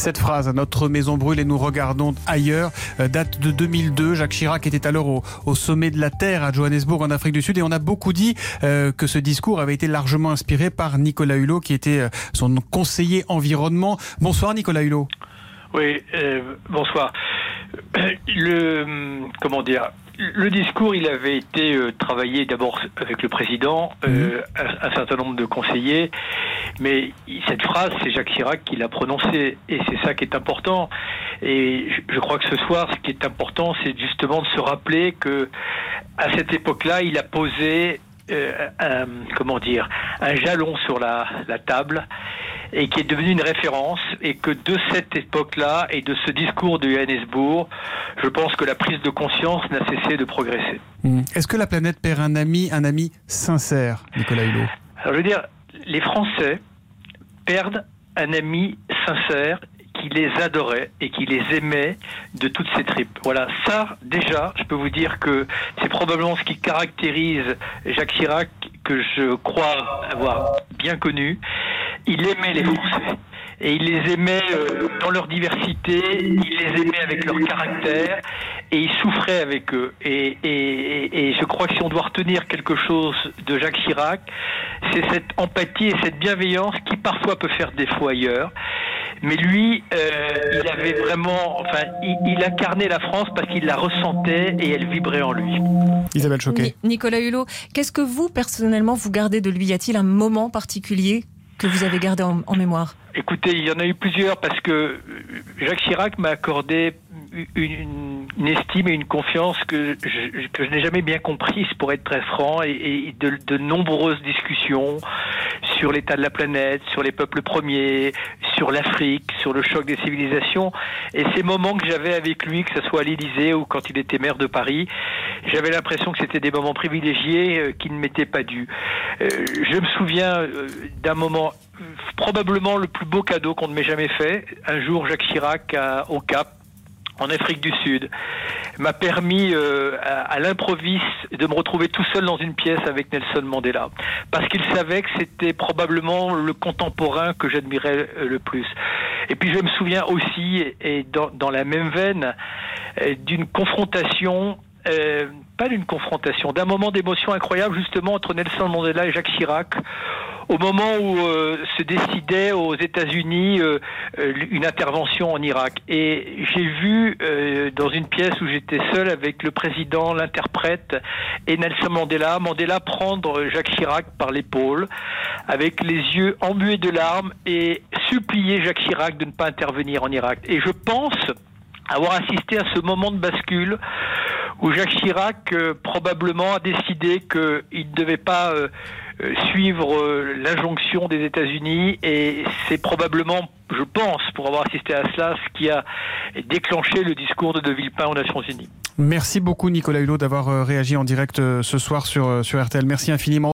Cette phrase, notre maison brûle et nous regardons ailleurs, euh, date de 2002. Jacques Chirac était alors au, sommet de la Terre à Johannesburg en Afrique du Sud et on a beaucoup dit euh, que ce discours avait été largement inspiré par Nicolas Hulot qui était euh, son conseiller environnement. Bonsoir Nicolas Hulot. Oui, bonsoir. Le, comment dire, le discours, il avait été euh, travaillé d'abord avec le président, euh, mhm. un, certain nombre de conseillers, mais cette phrase, c'est Jacques Chirac qui l'a prononcée, et c'est ça qui est important. Et je, crois que ce soir, ce qui est important, c'est justement de se rappeler que à cette époque-là, il a posé euh, un, comment dire, un jalon sur la, la table et qui est devenu une référence et que de cette époque-là et de ce discours de Johannesburg, je pense que la prise de conscience n'a cessé de progresser. Hmm. Est-ce que la planète perd un ami, un ami sincère, Nicolas Hulot? Alors, je veux dire, les Français perdent un ami sincère qui les adorait et qui les aimait de toutes ses tripes. Voilà, ça déjà, je peux vous dire que c'est probablement ce qui caractérise Jacques Chirac que je crois avoir bien connu il aimait les Français. Et il les aimait euh, dans leur diversité, il les aimait avec leur caractère, et il souffrait avec eux. Et, et, je crois que si on doit retenir quelque chose de Jacques Chirac, c'est cette empathie et cette bienveillance qui parfois peut faire défaut ailleurs. Mais lui, euh, il avait vraiment, enfin, il, incarnait la France parce qu'il la ressentait et elle vibrait en lui. Isabelle Choquet. Nicolas Hulot, qu'est-ce que vous, personnellement, vous gardez de lui? Y a-t-il un moment particulier que vous avez gardé en, mémoire Écoutez, il y en a eu plusieurs parce que Jacques Chirac m'a accordé une, estime et une confiance que je, que je n'ai jamais bien comprise, pour être très franc, et, de, de, nombreuses discussions sur l'état de la planète, sur les peuples premiers, sur l'Afrique, sur le choc des civilisations. Et ces moments que j'avais avec lui, que ce soit à l'Élysée ou quand il était maire de Paris, j'avais l'impression que c'était des moments privilégiés euh, qui ne m'étaient pas dus. Euh, je me souviens euh, d'un moment probablement le plus beau cadeau qu'on ne m'ait jamais fait. Un jour, Jacques Chirac au Cap, en Afrique du Sud, m'a permis euh, à, l'improviste de me retrouver tout seul dans une pièce avec Nelson Mandela, parce qu'il savait que c'était probablement le contemporain que j'admirais euh, le plus. Et puis je me souviens aussi, et dans, la même veine, euh, d'une confrontation pas d'une confrontation, d'un moment d'émotion incroyable justement entre Nelson Mandela et Jacques Chirac, au moment où euh, se décidait aux États-Unis euh, euh, une intervention en Irak. Et j'ai vu dans une pièce où j'étais seul avec le président, l'interprète et Nelson Mandela, Mandela prendre Jacques Chirac par l'épaule, avec les yeux embués de larmes et supplier Jacques Chirac de ne pas intervenir en Irak. Et je pense avoir assisté à ce moment de bascule où Jacques Chirac probablement a décidé qu'il ne devait pas euh, suivre euh, l'injonction des États-Unis et c'est probablement, je pense, pour avoir assisté à cela, ce qui a déclenché le discours de De Villepin aux Nations Unies. Merci beaucoup Nicolas Hulot d'avoir euh, réagi en direct ce soir sur RTL. Merci infiniment.